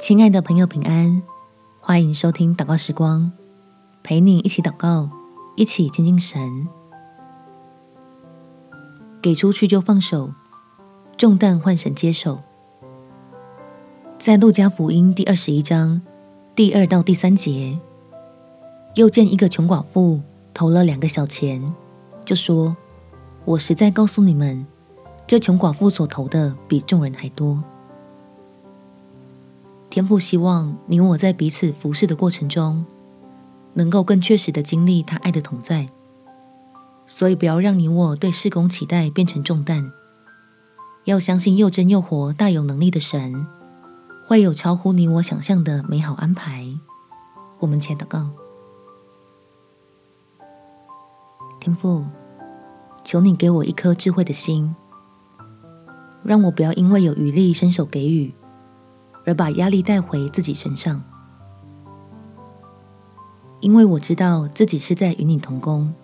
亲爱的朋友，平安！欢迎收听祷告时光，陪你一起祷告，一起亲近神。给出去就放手，重担换神接手。在路加福音第二十一章第二到第三节，又见一个穷寡妇投了两个小钱，就说：“我实在告诉你们，这穷寡妇所投的比众人还多。”天父希望你我在彼此服侍的过程中，能够更确实的经历他爱的同在。所以，不要让你我对事工期待变成重担。要相信又真又活、大有能力的神，会有超乎你我想象的美好安排。我们且祷告：天父，求你给我一颗智慧的心，让我不要因为有余力伸手给予。而把压力带回自己身上，因为我知道自己是在与你同工，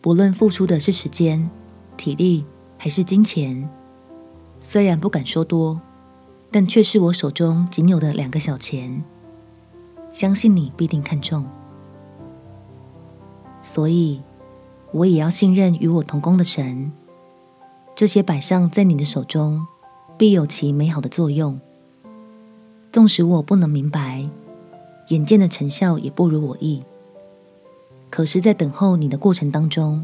不论付出的是时间、体力还是金钱，虽然不敢说多，但却是我手中仅有的两个小钱，相信你必定看重，所以我也要信任与我同工的神，这些摆上在你的手中，必有其美好的作用。纵使我不能明白，眼见的成效也不如我意，可是，在等候你的过程当中，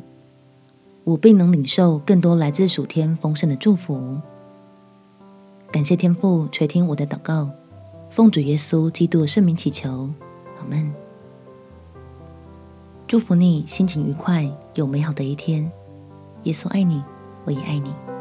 我必能领受更多来自属天丰盛的祝福。感谢天父垂听我的祷告，奉主耶稣基督圣名祈求，阿门。祝福你心情愉快，有美好的一天。耶稣爱你，我也爱你。